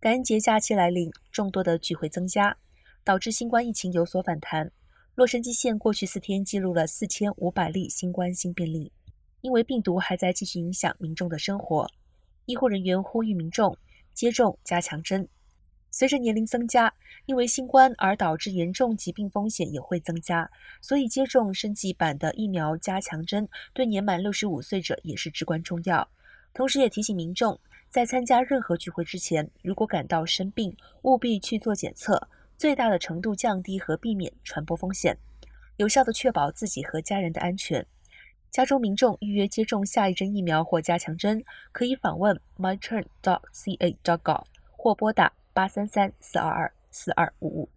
感恩节假期来临，众多的聚会增加，导致新冠疫情有所反弹。洛杉矶县过去四天记录了四千五百例新冠新病例，因为病毒还在继续影响民众的生活，医护人员呼吁民众接种加强针。随着年龄增加，因为新冠而导致严重疾病风险也会增加，所以接种升级版的疫苗加强针对年满六十五岁者也是至关重要。同时，也提醒民众。在参加任何聚会之前，如果感到生病，务必去做检测，最大的程度降低和避免传播风险，有效的确保自己和家人的安全。家中民众预约接种下一针疫苗或加强针，可以访问 myturn.ca.gov 或拨打八三三四二二四二五五。